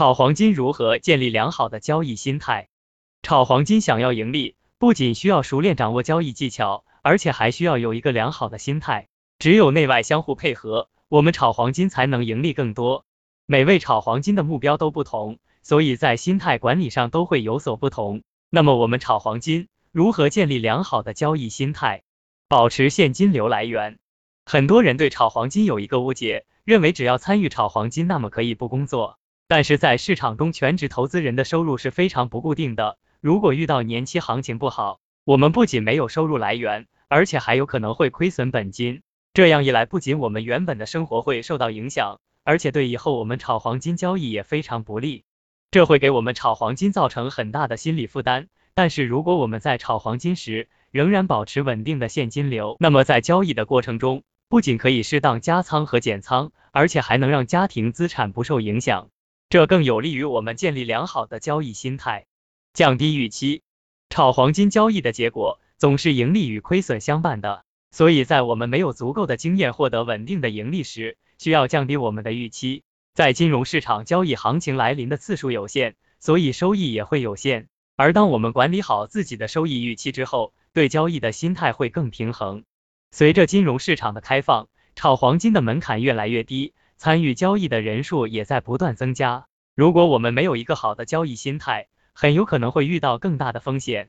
炒黄金如何建立良好的交易心态？炒黄金想要盈利，不仅需要熟练掌握交易技巧，而且还需要有一个良好的心态。只有内外相互配合，我们炒黄金才能盈利更多。每位炒黄金的目标都不同，所以在心态管理上都会有所不同。那么我们炒黄金如何建立良好的交易心态，保持现金流来源？很多人对炒黄金有一个误解，认为只要参与炒黄金，那么可以不工作。但是在市场中，全职投资人的收入是非常不固定的。如果遇到年期行情不好，我们不仅没有收入来源，而且还有可能会亏损本金。这样一来，不仅我们原本的生活会受到影响，而且对以后我们炒黄金交易也非常不利。这会给我们炒黄金造成很大的心理负担。但是如果我们在炒黄金时仍然保持稳定的现金流，那么在交易的过程中，不仅可以适当加仓和减仓，而且还能让家庭资产不受影响。这更有利于我们建立良好的交易心态，降低预期。炒黄金交易的结果总是盈利与亏损相伴的，所以在我们没有足够的经验获得稳定的盈利时，需要降低我们的预期。在金融市场交易行情来临的次数有限，所以收益也会有限。而当我们管理好自己的收益预期之后，对交易的心态会更平衡。随着金融市场的开放，炒黄金的门槛越来越低。参与交易的人数也在不断增加。如果我们没有一个好的交易心态，很有可能会遇到更大的风险。